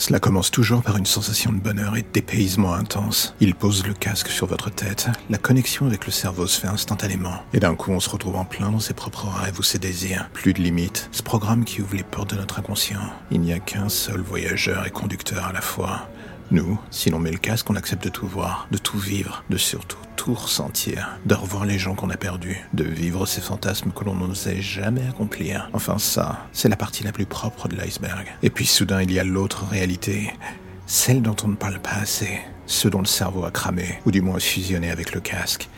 Cela commence toujours par une sensation de bonheur et de dépaysement intense. Il pose le casque sur votre tête, la connexion avec le cerveau se fait instantanément. Et d'un coup, on se retrouve en plein dans ses propres rêves ou ses désirs. Plus de limites. Ce programme qui ouvre les portes de notre inconscient. Il n'y a qu'un seul voyageur et conducteur à la fois. Nous, si l'on met le casque, on accepte de tout voir, de tout vivre, de surtout tout ressentir, de revoir les gens qu'on a perdus, de vivre ces fantasmes que l'on n'osait jamais accomplir. Enfin ça, c'est la partie la plus propre de l'iceberg. Et puis soudain, il y a l'autre réalité, celle dont on ne parle pas assez, ce dont le cerveau a cramé, ou du moins fusionné avec le casque.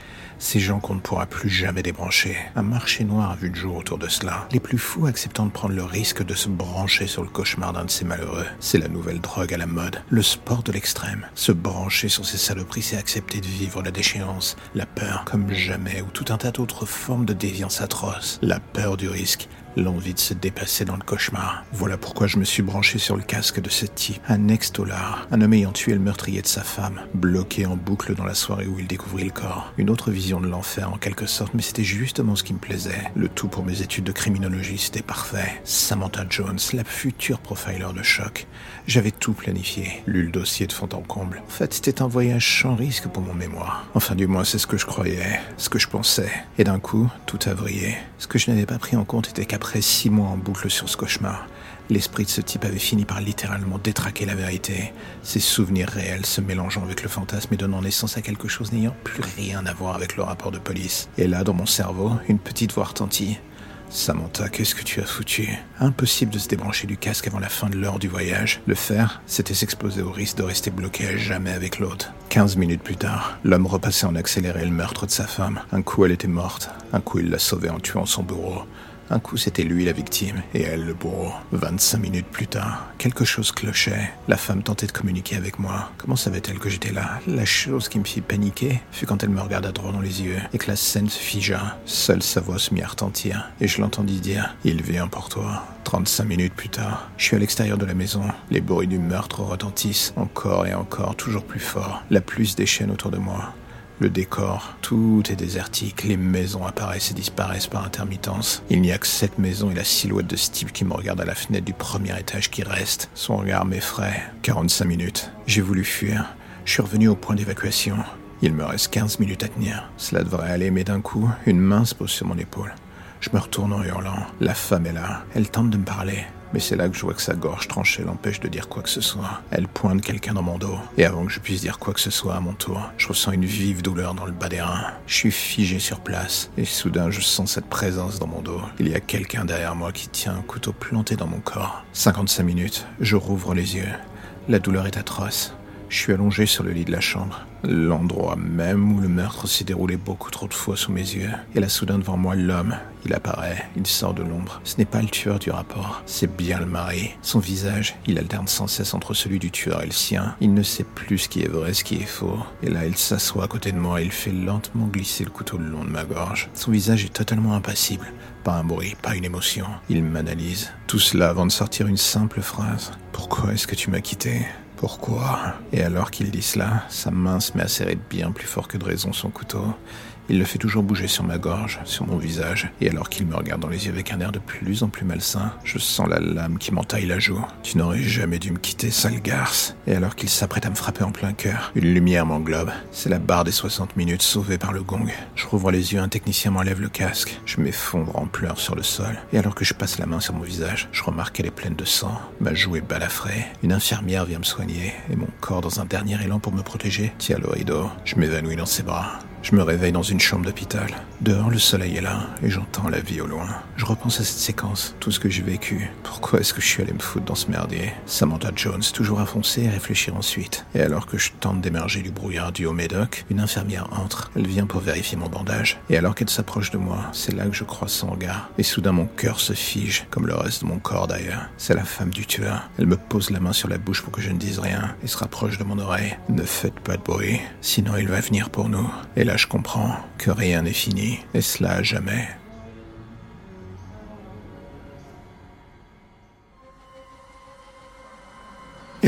Ces gens qu'on ne pourra plus jamais débrancher. Un marché noir a vu le jour autour de cela. Les plus fous acceptant de prendre le risque de se brancher sur le cauchemar d'un de ces malheureux. C'est la nouvelle drogue à la mode. Le sport de l'extrême. Se brancher sur ces saloperies, c'est accepter de vivre la déchéance, la peur comme jamais, ou tout un tas d'autres formes de déviance atroce. La peur du risque, L'envie de se dépasser dans le cauchemar. Voilà pourquoi je me suis branché sur le casque de ce type. Un ex-dollar. Un homme ayant tué le meurtrier de sa femme. Bloqué en boucle dans la soirée où il découvrit le corps. Une autre vision de l'enfer en quelque sorte, mais c'était justement ce qui me plaisait. Le tout pour mes études de criminologie, c'était parfait. Samantha Jones, la future profiler de choc. J'avais tout planifié. Lu le dossier de fond en comble. En fait, c'était un voyage sans risque pour mon mémoire. Enfin, du moins, c'est ce que je croyais. Ce que je pensais. Et d'un coup, tout a vrillé. Ce que je n'avais pas pris en compte était qu'après après six mois en boucle sur ce cauchemar, l'esprit de ce type avait fini par littéralement détraquer la vérité, ses souvenirs réels se mélangeant avec le fantasme et donnant naissance à quelque chose n'ayant plus rien à voir avec le rapport de police. Et là, dans mon cerveau, une petite voix retentit. Samantha, qu'est-ce que tu as foutu? Impossible de se débrancher du casque avant la fin de l'heure du voyage. Le faire, c'était s'exposer au risque de rester bloqué à jamais avec l'autre. Quinze minutes plus tard, l'homme repassait en accéléré le meurtre de sa femme. Un coup, elle était morte. Un coup, il l'a sauvée en tuant son bourreau. Un coup, c'était lui la victime et elle le bourreau. 25 minutes plus tard, quelque chose clochait. La femme tentait de communiquer avec moi. Comment savait-elle que j'étais là? La chose qui me fit paniquer fut quand elle me regarda droit dans les yeux et que la scène se figea. Seule sa voix se mit à retentir et je l'entendis dire « Il vient pour toi ». 35 minutes plus tard, je suis à l'extérieur de la maison. Les bruits du meurtre retentissent encore et encore, toujours plus fort. La pluie se déchaîne autour de moi. Le décor, tout est désertique, les maisons apparaissent et disparaissent par intermittence. Il n'y a que cette maison et la silhouette de Steve qui me regarde à la fenêtre du premier étage qui reste. Son regard m'effraie. 45 minutes. J'ai voulu fuir. Je suis revenu au point d'évacuation. Il me reste 15 minutes à tenir. Cela devrait aller, mais d'un coup, une main se pose sur mon épaule. Je me retourne en hurlant. La femme est là. Elle tente de me parler. Mais c'est là que je vois que sa gorge tranchée l'empêche de dire quoi que ce soit. Elle pointe quelqu'un dans mon dos. Et avant que je puisse dire quoi que ce soit à mon tour, je ressens une vive douleur dans le bas des reins. Je suis figé sur place. Et soudain, je sens cette présence dans mon dos. Il y a quelqu'un derrière moi qui tient un couteau planté dans mon corps. 55 minutes. Je rouvre les yeux. La douleur est atroce. Je suis allongé sur le lit de la chambre. L'endroit même où le meurtre s'est déroulé beaucoup trop de fois sous mes yeux. Et là, soudain, devant moi, l'homme. Il apparaît, il sort de l'ombre. Ce n'est pas le tueur du rapport, c'est bien le mari. Son visage, il alterne sans cesse entre celui du tueur et le sien. Il ne sait plus ce qui est vrai, ce qui est faux. Et là, il s'assoit à côté de moi et il fait lentement glisser le couteau le long de ma gorge. Son visage est totalement impassible. Pas un bruit, pas une émotion. Il m'analyse. Tout cela avant de sortir une simple phrase. Pourquoi est-ce que tu m'as quitté? Pourquoi Et alors qu'il dit cela, sa main se met à serrer bien plus fort que de raison son couteau. Il le fait toujours bouger sur ma gorge, sur mon visage, et alors qu'il me regarde dans les yeux avec un air de plus en plus malsain, je sens la lame qui m'entaille la joue. Tu n'aurais jamais dû me quitter, sale garce. Et alors qu'il s'apprête à me frapper en plein cœur, une lumière m'englobe. C'est la barre des 60 minutes sauvée par le gong. Je rouvre les yeux, un technicien m'enlève le casque. Je m'effondre en pleurs sur le sol. Et alors que je passe la main sur mon visage, je remarque qu'elle est pleine de sang. Ma joue est balafrée. Une infirmière vient me soigner, et mon corps, dans un dernier élan pour me protéger, tient le rideau. Je m'évanouis dans ses bras. Je me réveille dans une chambre d'hôpital. Dehors, le soleil est là et j'entends la vie au loin. Je repense à cette séquence, tout ce que j'ai vécu. Pourquoi est-ce que je suis allé me foutre dans ce merdier? Samantha Jones, toujours à foncer et réfléchir ensuite. Et alors que je tente d'émerger du brouillard du haut médoc, une infirmière entre. Elle vient pour vérifier mon bandage. Et alors qu'elle s'approche de moi, c'est là que je crois son regard. Et soudain, mon cœur se fige, comme le reste de mon corps d'ailleurs. C'est la femme du tueur. Elle me pose la main sur la bouche pour que je ne dise rien et se rapproche de mon oreille. Ne faites pas de bruit, sinon il va venir pour nous. Je comprends que rien n'est fini, et cela à jamais.